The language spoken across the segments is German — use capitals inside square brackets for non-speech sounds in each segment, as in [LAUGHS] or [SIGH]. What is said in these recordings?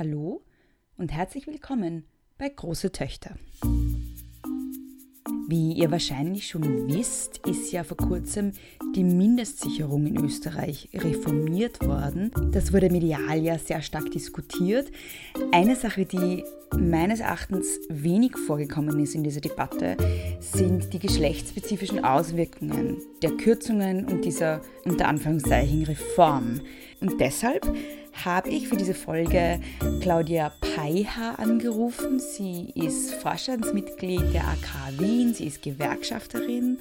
Hallo und herzlich willkommen bei Große Töchter. Wie ihr wahrscheinlich schon wisst, ist ja vor kurzem die Mindestsicherung in Österreich reformiert worden. Das wurde medial ja sehr stark diskutiert. Eine Sache, die meines Erachtens wenig vorgekommen ist in dieser Debatte, sind die geschlechtsspezifischen Auswirkungen der Kürzungen und dieser unter Anführungszeichen Reform. Und deshalb habe ich für diese Folge Claudia Peiha angerufen. Sie ist Vorstandsmitglied der AK Wien, sie ist Gewerkschafterin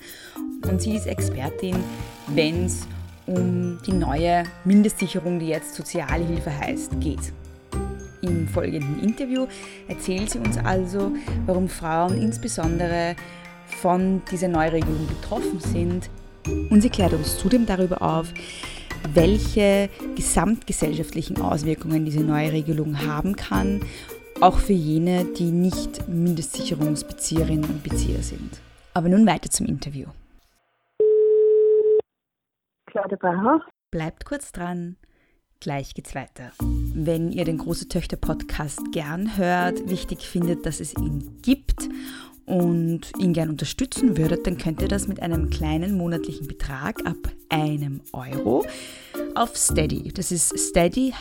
und sie ist Expertin, wenn es um die neue Mindestsicherung, die jetzt Sozialhilfe heißt, geht. Im folgenden Interview erzählt sie uns also, warum Frauen insbesondere von dieser Neuregelung betroffen sind. Und sie klärt uns zudem darüber auf, welche gesamtgesellschaftlichen Auswirkungen diese neue Regelung haben kann, auch für jene, die nicht Mindestsicherungsbezieherinnen und Bezieher sind. Aber nun weiter zum Interview. Claudia Bauer. Bleibt kurz dran. Gleich geht's weiter. Wenn ihr den Große Töchter Podcast gern hört, wichtig findet, dass es ihn gibt und ihn gern unterstützen würdet, dann könnt ihr das mit einem kleinen monatlichen Betrag ab einem Euro auf Steady. Das ist steadyhq.com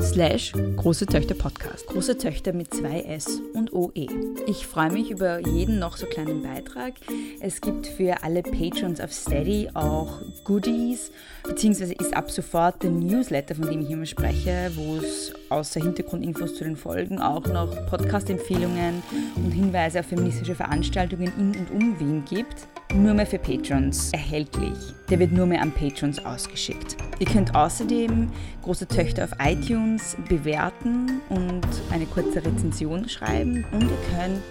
slash große Töchter Podcast. Große Töchter mit zwei S und OE. Ich freue mich über jeden noch so kleinen Beitrag. Es gibt für alle Patrons auf Steady auch Goodies, beziehungsweise ist ab sofort der Newsletter, von dem ich immer spreche, wo es außer Hintergrundinfos zu den Folgen auch noch Podcast-Empfehlungen und Hinweise auf feministische Veranstaltungen in und um Wien gibt nur mehr für Patrons erhältlich. Der wird nur mehr an Patrons ausgeschickt. Ihr könnt außerdem große Töchter auf iTunes bewerten und eine kurze Rezension schreiben und ihr könnt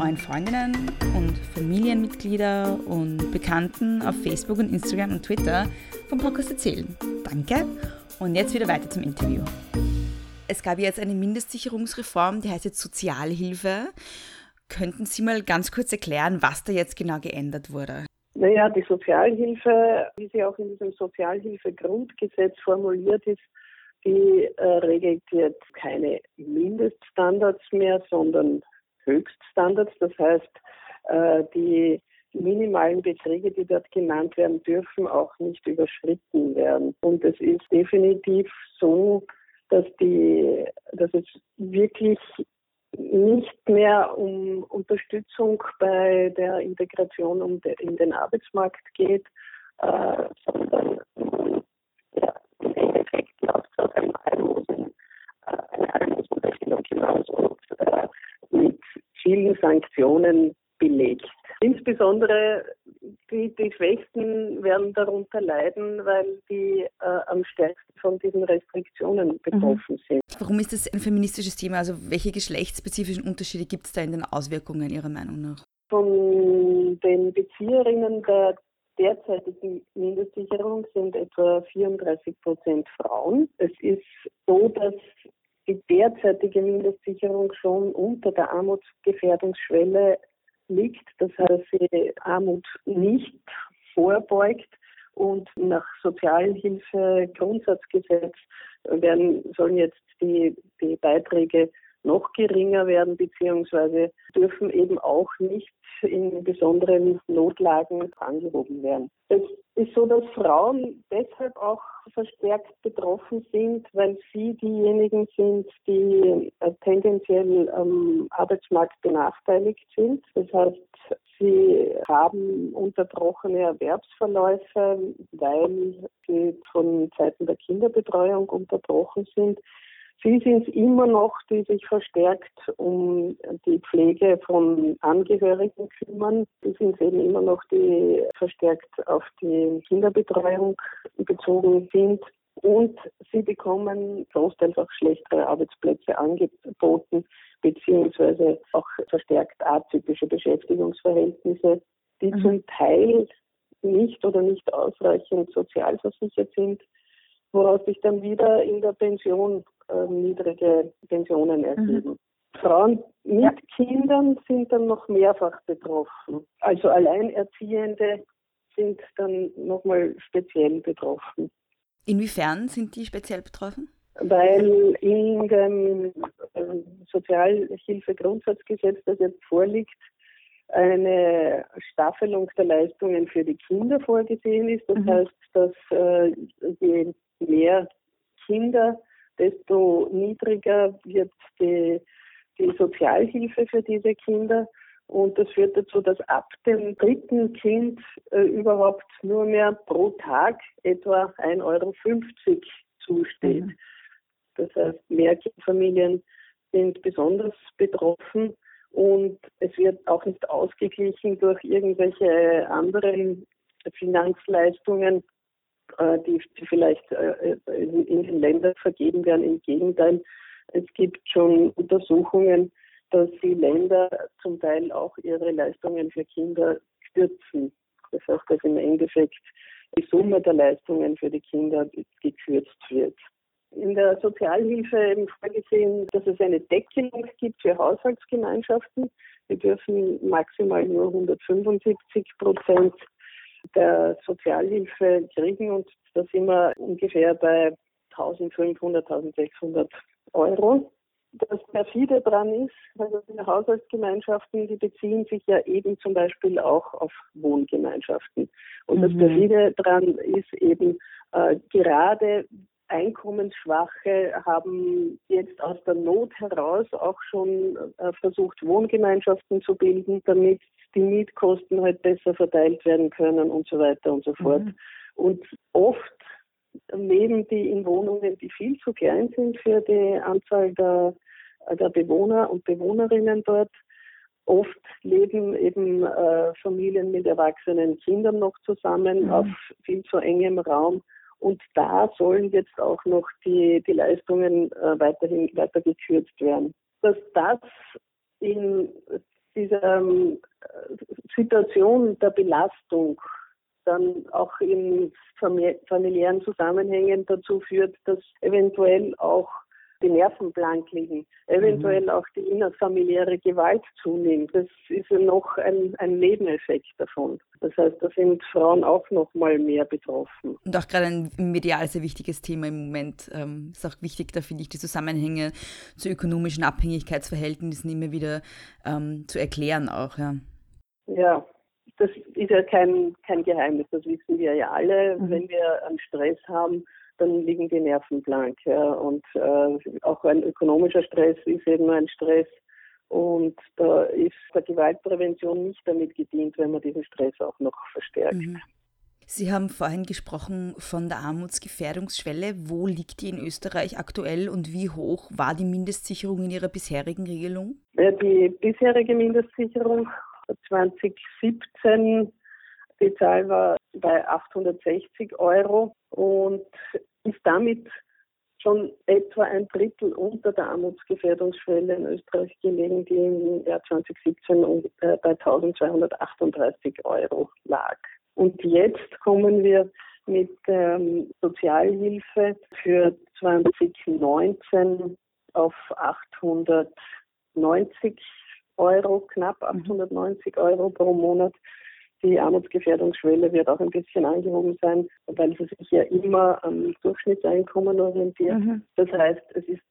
euren Freundinnen und Familienmitglieder und Bekannten auf Facebook und Instagram und Twitter vom Podcast erzählen. Danke und jetzt wieder weiter zum Interview. Es gab jetzt eine Mindestsicherungsreform, die heißt jetzt Sozialhilfe. Könnten Sie mal ganz kurz erklären, was da jetzt genau geändert wurde? Naja, die Sozialhilfe, wie sie auch in diesem Sozialhilfegrundgesetz formuliert ist, die äh, regelt jetzt keine Mindeststandards mehr, sondern Höchststandards. Das heißt, äh, die minimalen Beträge, die dort genannt werden, dürfen auch nicht überschritten werden. Und es ist definitiv so, dass die, dass es wirklich nicht mehr um Unterstützung bei der Integration in den Arbeitsmarkt geht, äh, sondern ja, im Endeffekt läuft es auf einem Almosen, äh, eine Almosenrechnung hinaus und äh, mit vielen Sanktionen belegt. Insbesondere die, die Schwächsten werden darunter leiden, weil die äh, am stärksten von diesen Restriktionen mhm. betroffen sind. Warum ist das ein feministisches Thema? Also welche geschlechtsspezifischen Unterschiede gibt es da in den Auswirkungen Ihrer Meinung nach? Von den Bezieherinnen der derzeitigen Mindestsicherung sind etwa 34 Prozent Frauen. Es ist so, dass die derzeitige Mindestsicherung schon unter der Armutsgefährdungsschwelle liegt. Das heißt, sie Armut nicht vorbeugt und nach Sozialhilfe-Grundsatzgesetz werden, sollen jetzt die, die Beiträge noch geringer werden, beziehungsweise dürfen eben auch nicht in besonderen Notlagen angehoben werden. Es ist so, dass Frauen deshalb auch verstärkt betroffen sind, weil sie diejenigen sind, die äh, tendenziell am Arbeitsmarkt benachteiligt sind. Das heißt, sie haben unterbrochene Erwerbsverläufe, weil sie von Seiten der Kinderbetreuung unterbrochen sind. Sie sind immer noch, die sich verstärkt um die Pflege von Angehörigen kümmern. Sie sind eben immer noch, die verstärkt auf die Kinderbetreuung bezogen sind. Und sie bekommen großteils auch schlechtere Arbeitsplätze angeboten, beziehungsweise auch verstärkt atypische Beschäftigungsverhältnisse, die mhm. zum Teil nicht oder nicht ausreichend sozialversichert sind, woraus sich dann wieder in der Pension äh, niedrige Pensionen mhm. ergeben. Mhm. Frauen mit ja. Kindern sind dann noch mehrfach betroffen. Also Alleinerziehende sind dann nochmal speziell betroffen. Inwiefern sind die speziell betroffen? weil in dem äh, Sozialhilfegrundsatzgesetz, das jetzt vorliegt, eine Staffelung der Leistungen für die Kinder vorgesehen ist. Das mhm. heißt, dass äh, je mehr Kinder, desto niedriger wird die, die Sozialhilfe für diese Kinder. Und das führt dazu, dass ab dem dritten Kind äh, überhaupt nur mehr pro Tag etwa 1,50 Euro zusteht. Mhm. Das heißt, Mehrkindfamilien sind besonders betroffen und es wird auch nicht ausgeglichen durch irgendwelche anderen Finanzleistungen, die, die vielleicht äh, in, in den Ländern vergeben werden. Im Gegenteil, es gibt schon Untersuchungen, dass die Länder zum Teil auch ihre Leistungen für Kinder kürzen. Das heißt, dass im Endeffekt die Summe der Leistungen für die Kinder gekürzt wird. In der Sozialhilfe eben vorgesehen, dass es eine Deckelung gibt für Haushaltsgemeinschaften. Wir dürfen maximal nur 175 Prozent der Sozialhilfe kriegen und da sind wir ungefähr bei 1500, 1600 Euro. Das perfide dran ist, also die Haushaltsgemeinschaften, die beziehen sich ja eben zum Beispiel auch auf Wohngemeinschaften. Und mhm. das perfide dran ist eben äh, gerade Einkommensschwache haben jetzt aus der Not heraus auch schon äh, versucht, Wohngemeinschaften zu bilden, damit die Mietkosten halt besser verteilt werden können und so weiter und so fort. Mhm. Und oft leben die in Wohnungen, die viel zu klein sind für die Anzahl der, der Bewohner und Bewohnerinnen dort. Oft leben eben äh, Familien mit erwachsenen Kindern noch zusammen mhm. auf viel zu engem Raum. Und da sollen jetzt auch noch die, die Leistungen äh, weiterhin weiter gekürzt werden. Dass das in dieser ähm, Situation der Belastung dann auch in familiären Zusammenhängen dazu führt, dass eventuell auch die Nerven blank liegen, eventuell mhm. auch die innerfamiliäre Gewalt zunimmt. Das ist ja noch ein, ein Nebeneffekt davon. Das heißt, da sind Frauen auch noch mal mehr betroffen. Und auch gerade ein medial sehr wichtiges Thema im Moment. Ähm, ist auch wichtig, da finde ich, die Zusammenhänge zu ökonomischen Abhängigkeitsverhältnissen immer wieder ähm, zu erklären auch, ja. Ja, das ist ja kein, kein Geheimnis, das wissen wir ja alle. Mhm. Wenn wir einen Stress haben, dann liegen die Nerven blank. Ja. Und äh, auch ein ökonomischer Stress ist eben ein Stress. Und da ist der Gewaltprävention nicht damit gedient, wenn man diesen Stress auch noch verstärkt. Mhm. Sie haben vorhin gesprochen von der Armutsgefährdungsschwelle. Wo liegt die in Österreich aktuell und wie hoch war die Mindestsicherung in Ihrer bisherigen Regelung? Ja, die bisherige Mindestsicherung 2017 die Zahl war bei 860 Euro und ist damit schon etwa ein Drittel unter der Armutsgefährdungsschwelle in Österreich gelegen, die im Jahr 2017 äh, bei 1238 Euro lag. Und jetzt kommen wir mit ähm, Sozialhilfe für 2019 auf 890 Euro, knapp 890 Euro pro Monat. Die Armutsgefährdungsschwelle wird auch ein bisschen angehoben sein, weil sie sich ja immer am Durchschnittseinkommen orientiert. Mhm. Das heißt, es ist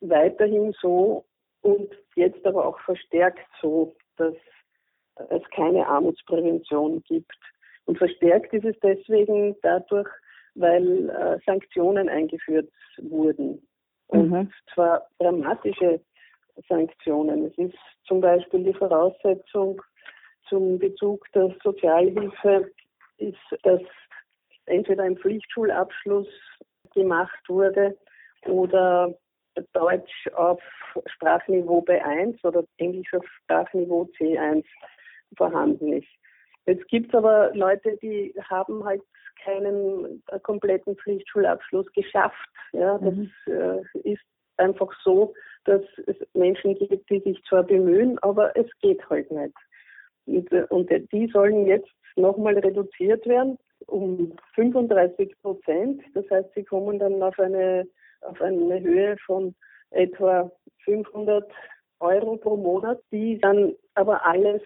weiterhin so und jetzt aber auch verstärkt so, dass es keine Armutsprävention gibt. Und verstärkt ist es deswegen dadurch, weil äh, Sanktionen eingeführt wurden. Und mhm. zwar dramatische Sanktionen. Es ist zum Beispiel die Voraussetzung, zum Bezug der Sozialhilfe ist, dass entweder ein Pflichtschulabschluss gemacht wurde oder Deutsch auf Sprachniveau B1 oder Englisch auf Sprachniveau C1 vorhanden ist. Jetzt gibt es aber Leute, die haben halt keinen kompletten Pflichtschulabschluss geschafft. Ja, das mhm. äh, ist einfach so, dass es Menschen gibt, die sich zwar bemühen, aber es geht halt nicht. Und, und die sollen jetzt nochmal reduziert werden um 35 Prozent. Das heißt, sie kommen dann auf eine, auf eine Höhe von etwa 500 Euro pro Monat, die dann aber alles,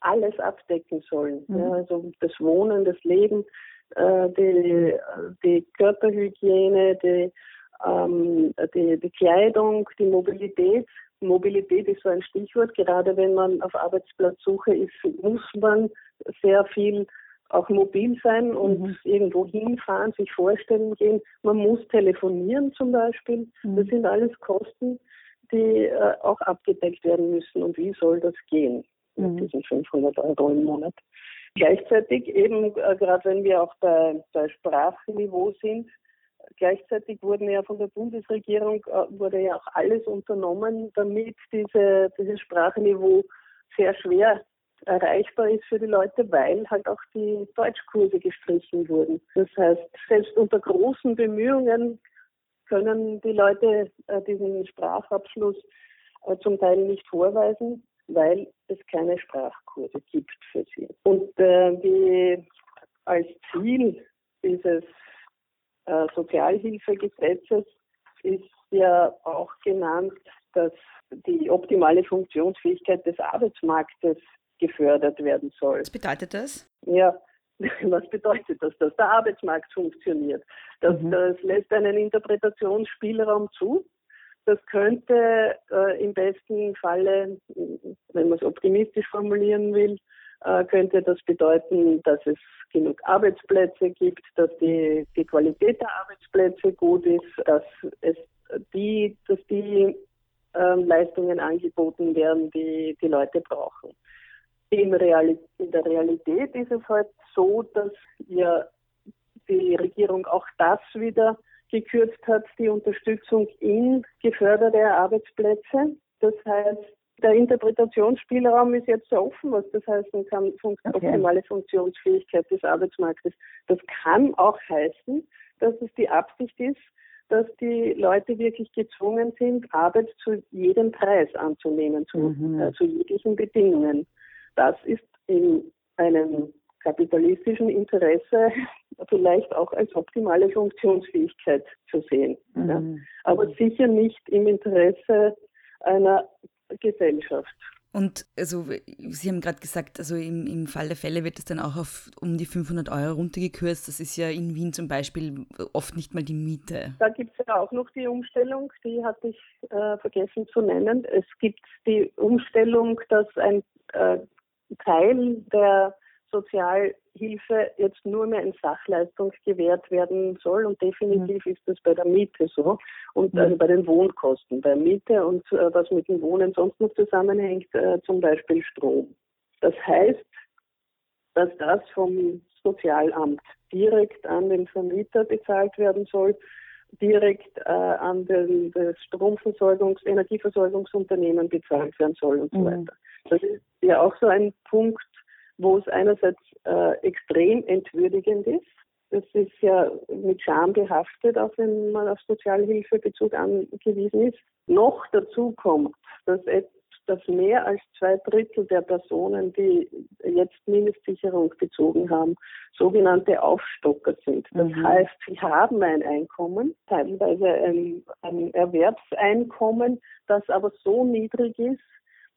alles abdecken sollen. Mhm. Ja, also das Wohnen, das Leben, äh, die, die Körperhygiene, die ähm, die, die Kleidung, die Mobilität. Mobilität ist so ein Stichwort. Gerade wenn man auf Arbeitsplatzsuche ist, muss man sehr viel auch mobil sein und mhm. irgendwo hinfahren, sich vorstellen gehen. Man muss telefonieren zum Beispiel. Mhm. Das sind alles Kosten, die äh, auch abgedeckt werden müssen. Und wie soll das gehen mit mhm. diesen 500 Euro im Monat? Gleichzeitig eben, äh, gerade wenn wir auch bei, bei Sprachniveau sind, gleichzeitig wurden ja von der Bundesregierung äh, wurde ja auch alles unternommen, damit diese, dieses Sprachniveau sehr schwer erreichbar ist für die Leute, weil halt auch die Deutschkurse gestrichen wurden. Das heißt, selbst unter großen Bemühungen können die Leute äh, diesen Sprachabschluss äh, zum Teil nicht vorweisen, weil es keine Sprachkurse gibt für sie. Und äh, die, als Ziel dieses äh, Sozialhilfegesetzes ist ja auch genannt, dass die optimale Funktionsfähigkeit des Arbeitsmarktes gefördert werden soll. Was bedeutet das? Ja, [LAUGHS] was bedeutet das? Dass der Arbeitsmarkt funktioniert. Das, mhm. das lässt einen Interpretationsspielraum zu. Das könnte äh, im besten Falle, wenn man es optimistisch formulieren will, könnte das bedeuten, dass es genug Arbeitsplätze gibt, dass die, die Qualität der Arbeitsplätze gut ist, dass es die, dass die äh, Leistungen angeboten werden, die die Leute brauchen. In, Realität, in der Realität ist es halt so, dass ja die Regierung auch das wieder gekürzt hat, die Unterstützung in geförderte Arbeitsplätze. Das heißt, der Interpretationsspielraum ist jetzt so offen, was das heißen kann, fun okay. optimale Funktionsfähigkeit des Arbeitsmarktes. Das kann auch heißen, dass es die Absicht ist, dass die Leute wirklich gezwungen sind, Arbeit zu jedem Preis anzunehmen, zu, mhm. äh, zu jeglichen Bedingungen. Das ist in einem kapitalistischen Interesse [LAUGHS] vielleicht auch als optimale Funktionsfähigkeit zu sehen. Mhm. Ja. Aber sicher nicht im Interesse einer Gesellschaft. Und also Sie haben gerade gesagt, also im, im Fall der Fälle wird es dann auch auf um die 500 Euro runtergekürzt. Das ist ja in Wien zum Beispiel oft nicht mal die Miete. Da gibt es ja auch noch die Umstellung, die hatte ich äh, vergessen zu nennen. Es gibt die Umstellung, dass ein äh, Teil der Sozialhilfe jetzt nur mehr in Sachleistung gewährt werden soll und definitiv mhm. ist das bei der Miete so und mhm. also bei den Wohnkosten. Bei Miete und äh, was mit dem Wohnen sonst noch zusammenhängt, äh, zum Beispiel Strom. Das heißt, dass das vom Sozialamt direkt an den Vermieter bezahlt werden soll, direkt äh, an den, das Stromversorgungs-, Energieversorgungsunternehmen bezahlt werden soll und so mhm. weiter. Das ist ja auch so ein Punkt, wo es einerseits äh, extrem entwürdigend ist. Das ist ja mit Scham behaftet, auch wenn man auf Sozialhilfebezug angewiesen ist. Noch dazu kommt, dass, dass mehr als zwei Drittel der Personen, die jetzt Mindestsicherung bezogen haben, sogenannte Aufstocker sind. Das mhm. heißt, sie haben ein Einkommen, teilweise ein, ein Erwerbseinkommen, das aber so niedrig ist,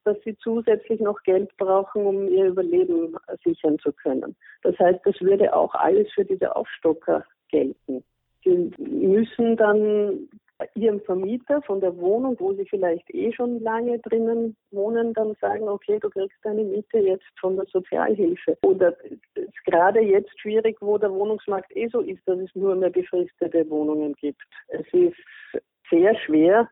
dass sie zusätzlich noch Geld brauchen, um ihr Überleben sichern zu können. Das heißt, das würde auch alles für diese Aufstocker gelten. Sie müssen dann ihrem Vermieter von der Wohnung, wo sie vielleicht eh schon lange drinnen wohnen, dann sagen, okay, du kriegst deine Miete jetzt von der Sozialhilfe. Oder es ist gerade jetzt schwierig, wo der Wohnungsmarkt eh so ist, dass es nur mehr befristete Wohnungen gibt. Es ist sehr schwer,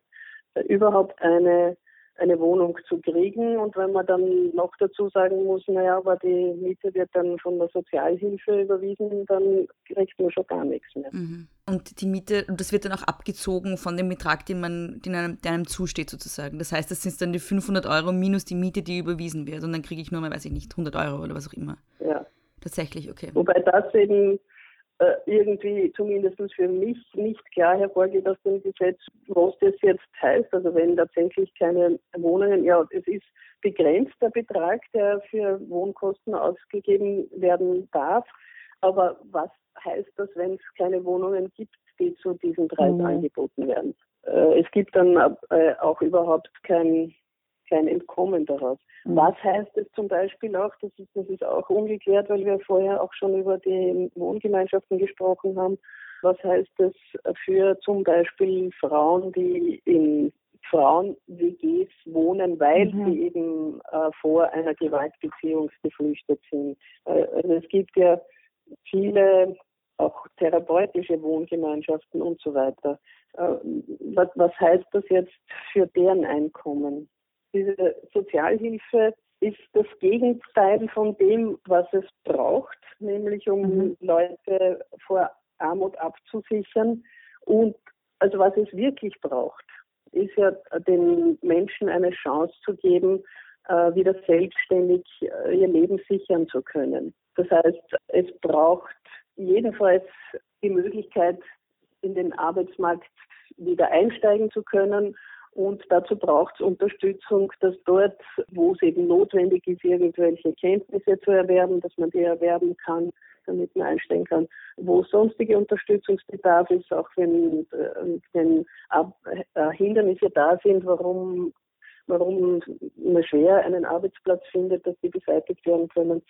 überhaupt eine eine Wohnung zu kriegen. Und wenn man dann noch dazu sagen muss, naja, aber die Miete wird dann von der Sozialhilfe überwiesen, dann kriegt man schon gar nichts mehr. Mhm. Und die Miete, das wird dann auch abgezogen von dem Betrag, den man, den einem, der einem zusteht sozusagen. Das heißt, das sind dann die 500 Euro minus die Miete, die überwiesen wird. Und dann kriege ich nur mal, weiß ich nicht, 100 Euro oder was auch immer. Ja. Tatsächlich, okay. Wobei das eben äh, irgendwie zumindest für mich nicht klar hervorgeht aus dem Gesetz, was das jetzt heißt. Also wenn tatsächlich keine Wohnungen, ja, es ist begrenzt der Betrag, der für Wohnkosten ausgegeben werden darf. Aber was heißt das, wenn es keine Wohnungen gibt, die zu diesem Preis mhm. angeboten werden? Äh, es gibt dann äh, auch überhaupt kein kein Entkommen daraus. Mhm. Was heißt es zum Beispiel auch, das ist, das ist auch ungeklärt, weil wir vorher auch schon über die Wohngemeinschaften gesprochen haben, Was heißt das für zum Beispiel Frauen, die in Frauen-WGs wohnen, weil mhm. sie eben äh, vor einer Gewaltbeziehung geflüchtet sind. Äh, also es gibt ja viele auch therapeutische Wohngemeinschaften und so weiter. Äh, was, was heißt das jetzt für deren Einkommen? Diese Sozialhilfe ist das Gegenteil von dem, was es braucht, nämlich um mhm. Leute vor Armut abzusichern. Und also was es wirklich braucht, ist ja den Menschen eine Chance zu geben, äh, wieder selbstständig äh, ihr Leben sichern zu können. Das heißt, es braucht jedenfalls die Möglichkeit, in den Arbeitsmarkt wieder einsteigen zu können. Und dazu braucht es Unterstützung, dass dort, wo es eben notwendig ist, irgendwelche Kenntnisse zu erwerben, dass man die erwerben kann, damit man einsteigen kann, wo sonstige Unterstützungsbedarf ist, auch wenn, äh, wenn äh, Hindernisse da sind, warum, warum man schwer einen Arbeitsplatz findet, dass die beseitigt werden können.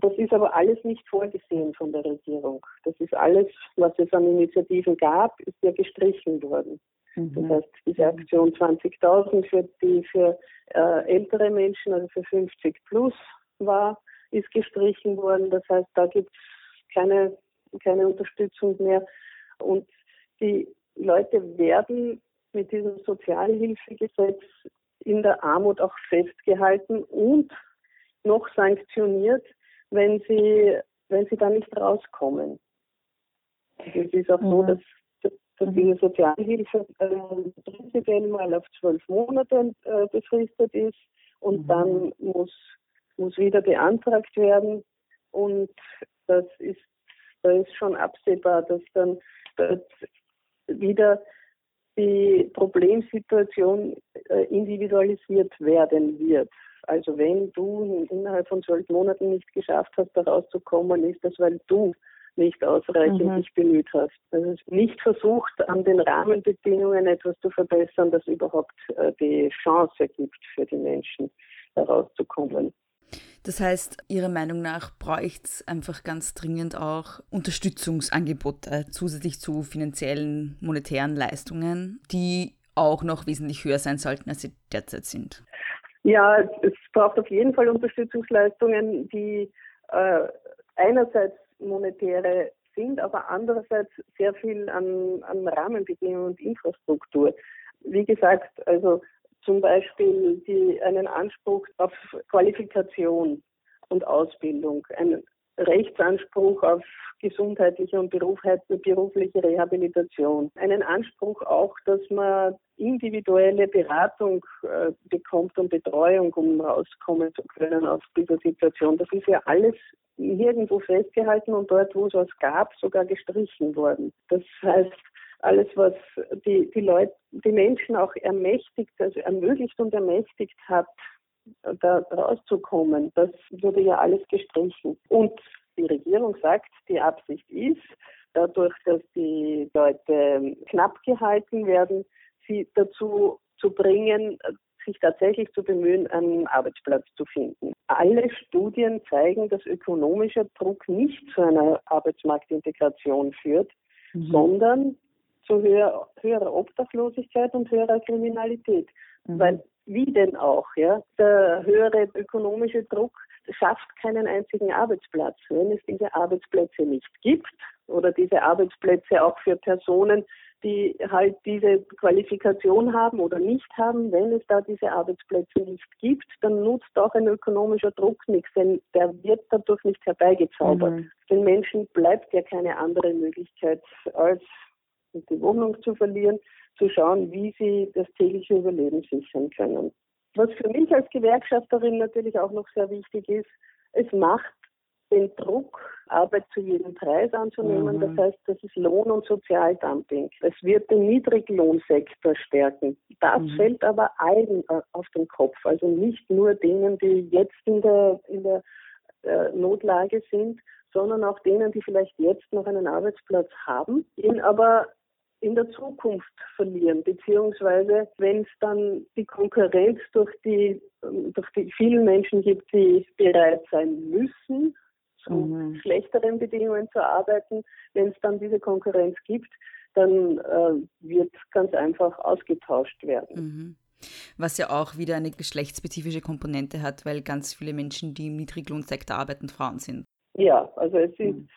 Das ist aber alles nicht vorgesehen von der Regierung. Das ist alles, was es an Initiativen gab, ist ja gestrichen worden. Mhm. Das heißt, diese Aktion 20.000 für die für äh, ältere Menschen, also für 50 plus war, ist gestrichen worden. Das heißt, da gibt es keine, keine Unterstützung mehr. Und die Leute werden mit diesem Sozialhilfegesetz in der Armut auch festgehalten und noch sanktioniert, wenn sie, wenn sie da nicht rauskommen. Also es ist auch mhm. so, dass, dass diese Sozialhilfe äh, prinzipiell mal auf zwölf Monate äh, befristet ist und mhm. dann muss, muss wieder beantragt werden. Und das ist, da ist schon absehbar, dass dann dort wieder die Problemsituation äh, individualisiert werden wird. Also wenn du innerhalb von zwölf Monaten nicht geschafft hast, da rauszukommen, ist das, weil du nicht ausreichend mhm. dich bemüht hast. Also nicht versucht, an den Rahmenbedingungen etwas zu verbessern, das überhaupt äh, die Chance gibt für die Menschen, da rauszukommen. Das heißt, Ihrer Meinung nach bräuchte es einfach ganz dringend auch Unterstützungsangebote zusätzlich zu finanziellen, monetären Leistungen, die auch noch wesentlich höher sein sollten, als sie derzeit sind. Ja, es braucht auf jeden Fall Unterstützungsleistungen, die äh, einerseits monetäre sind, aber andererseits sehr viel an, an Rahmenbedingungen und Infrastruktur. Wie gesagt, also zum Beispiel die, einen Anspruch auf Qualifikation und Ausbildung, einen Rechtsanspruch auf gesundheitliche und berufliche Rehabilitation, einen Anspruch auch, dass man individuelle Beratung äh, bekommt und Betreuung, um rauskommen zu können aus dieser Situation. Das ist ja alles nirgendwo festgehalten und dort, wo es was gab, sogar gestrichen worden. Das heißt, alles, was die, die Leute, die Menschen auch ermächtigt, also ermöglicht und ermächtigt hat, da rauszukommen, das wurde ja alles gestrichen. Und die Regierung sagt, die Absicht ist, dadurch, dass die Leute knapp gehalten werden, sie dazu zu bringen, sich tatsächlich zu bemühen, einen Arbeitsplatz zu finden. Alle Studien zeigen, dass ökonomischer Druck nicht zu einer Arbeitsmarktintegration führt, mhm. sondern zu höher, höherer Obdachlosigkeit und höherer Kriminalität. Mhm. Weil wie denn auch, ja, der höhere ökonomische Druck schafft keinen einzigen Arbeitsplatz. Wenn es diese Arbeitsplätze nicht gibt oder diese Arbeitsplätze auch für Personen, die halt diese Qualifikation haben oder nicht haben, wenn es da diese Arbeitsplätze nicht gibt, dann nutzt auch ein ökonomischer Druck nichts, denn der wird dadurch nicht herbeigezaubert. Mhm. Den Menschen bleibt ja keine andere Möglichkeit, als die Wohnung zu verlieren, zu schauen, wie sie das tägliche Überleben sichern können. Was für mich als Gewerkschafterin natürlich auch noch sehr wichtig ist, es macht den Druck, Arbeit zu jedem Preis anzunehmen. Mhm. Das heißt, das ist Lohn- und Sozialdumping. Es wird den Niedriglohnsektor stärken. Das mhm. fällt aber allen äh, auf den Kopf. Also nicht nur denen, die jetzt in der, in der äh, Notlage sind, sondern auch denen, die vielleicht jetzt noch einen Arbeitsplatz haben, ihn aber in der Zukunft verlieren, beziehungsweise wenn es dann die Konkurrenz durch die, durch die vielen Menschen gibt, die bereit sein müssen, zu mhm. schlechteren Bedingungen zu arbeiten. Wenn es dann diese Konkurrenz gibt, dann äh, wird ganz einfach ausgetauscht werden. Mhm. Was ja auch wieder eine geschlechtsspezifische Komponente hat, weil ganz viele Menschen, die im Niedriglohnsektor arbeiten, Frauen sind. Ja, also es sind mhm.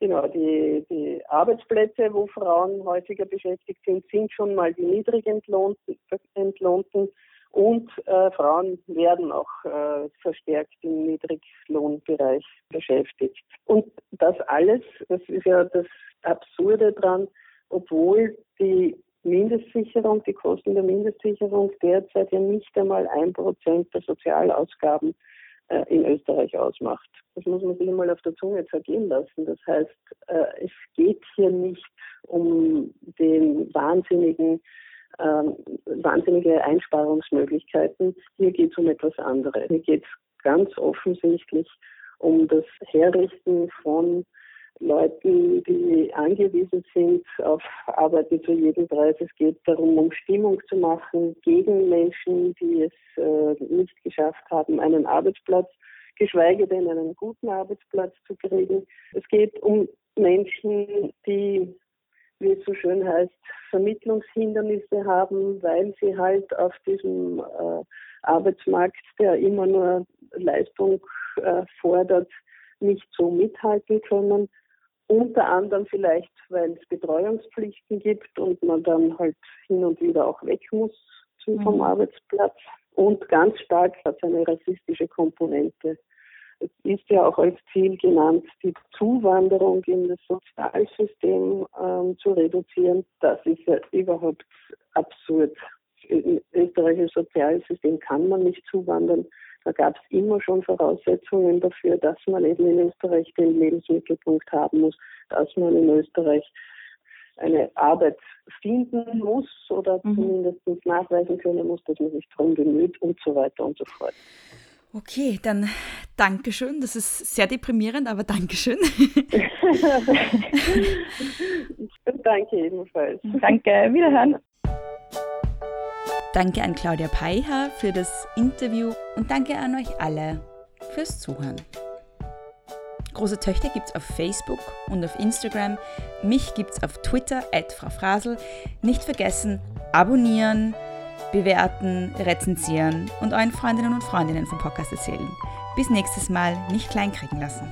Genau die, die Arbeitsplätze, wo Frauen häufiger beschäftigt sind, sind schon mal die niedrig entlohnten, und äh, Frauen werden auch äh, verstärkt im Niedriglohnbereich beschäftigt. Und das alles, das ist ja das Absurde dran, obwohl die Mindestsicherung, die Kosten der Mindestsicherung derzeit ja nicht einmal ein Prozent der Sozialausgaben in Österreich ausmacht. Das muss man sich einmal auf der Zunge zergehen lassen. Das heißt, äh, es geht hier nicht um den wahnsinnigen ähm, wahnsinnige Einsparungsmöglichkeiten. Hier geht es um etwas anderes. Hier geht es ganz offensichtlich um das Herrichten von Leuten, die angewiesen sind auf Arbeiten zu jedem Preis. Es geht darum, um Stimmung zu machen gegen Menschen, die es äh, nicht geschafft haben, einen Arbeitsplatz, geschweige denn einen guten Arbeitsplatz zu kriegen. Es geht um Menschen, die wie es so schön heißt, Vermittlungshindernisse haben, weil sie halt auf diesem äh, Arbeitsmarkt, der immer nur Leistung äh, fordert, nicht so mithalten können. Unter anderem vielleicht, weil es Betreuungspflichten gibt und man dann halt hin und wieder auch weg muss vom mhm. Arbeitsplatz. Und ganz stark hat es eine rassistische Komponente. Es ist ja auch als Ziel genannt, die Zuwanderung in das Sozialsystem ähm, zu reduzieren. Das ist ja überhaupt absurd. Im österreichischen Sozialsystem kann man nicht zuwandern. Da gab es immer schon Voraussetzungen dafür, dass man eben in Österreich den Lebensmittelpunkt haben muss, dass man in Österreich eine Arbeit finden muss oder mhm. zumindest nachweisen können muss, dass man sich darum bemüht und so weiter und so fort. Okay, dann Dankeschön. Das ist sehr deprimierend, aber Dankeschön. [LAUGHS] Danke ebenfalls. Danke, wiederhören. Danke an Claudia Peiher für das Interview und danke an euch alle fürs Zuhören. Große Töchter gibt es auf Facebook und auf Instagram. Mich gibt es auf Twitter, at Frau Frasel. Nicht vergessen, abonnieren, bewerten, rezensieren und euren Freundinnen und Freundinnen vom Podcast erzählen. Bis nächstes Mal, nicht kleinkriegen lassen.